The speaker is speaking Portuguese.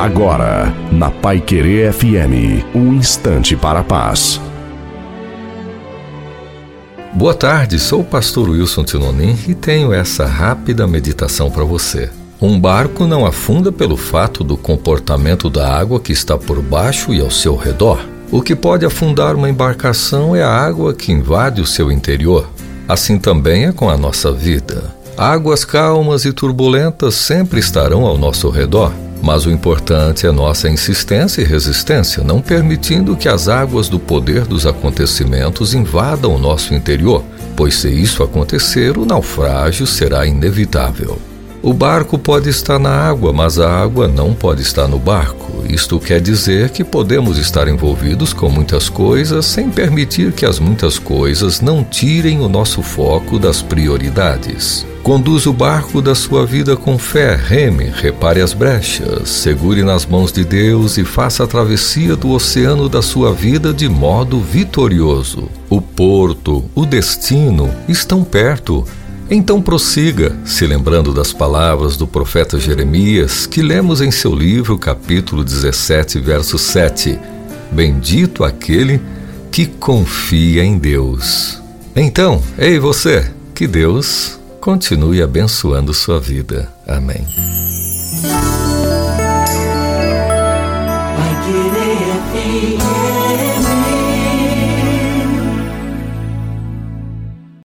Agora, na Pai Querer FM, um instante para a paz. Boa tarde, sou o pastor Wilson Tinonim e tenho essa rápida meditação para você. Um barco não afunda pelo fato do comportamento da água que está por baixo e ao seu redor. O que pode afundar uma embarcação é a água que invade o seu interior. Assim também é com a nossa vida. Águas calmas e turbulentas sempre estarão ao nosso redor. Mas o importante é nossa insistência e resistência, não permitindo que as águas do poder dos acontecimentos invadam o nosso interior, pois se isso acontecer, o naufrágio será inevitável. O barco pode estar na água, mas a água não pode estar no barco. Isto quer dizer que podemos estar envolvidos com muitas coisas sem permitir que as muitas coisas não tirem o nosso foco das prioridades. Conduza o barco da sua vida com fé, reme, repare as brechas, segure nas mãos de Deus e faça a travessia do oceano da sua vida de modo vitorioso. O porto, o destino estão perto então prossiga, se lembrando das palavras do profeta Jeremias, que lemos em seu livro, capítulo 17, verso 7. Bendito aquele que confia em Deus. Então, ei você, que Deus continue abençoando sua vida. Amém. Vai querer